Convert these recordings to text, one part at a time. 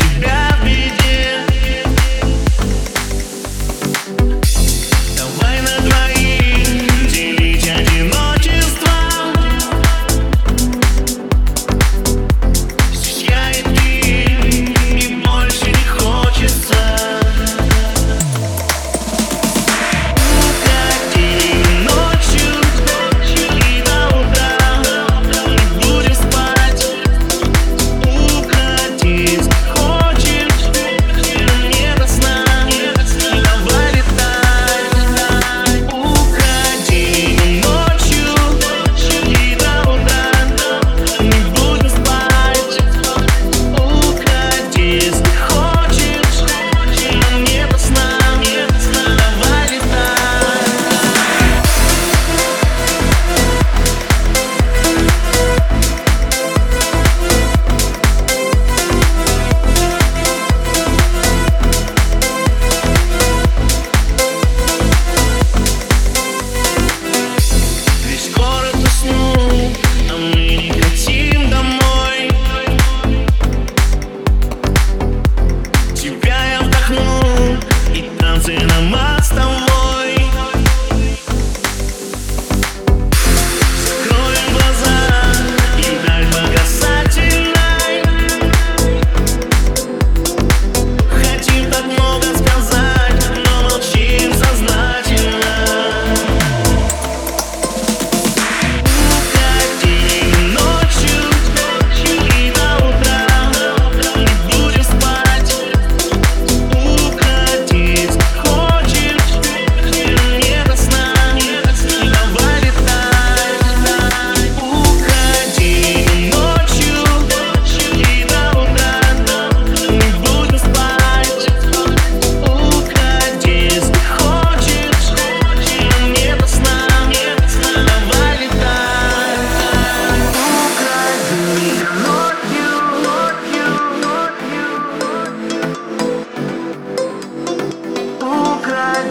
Yeah. afastam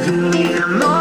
Give me a most.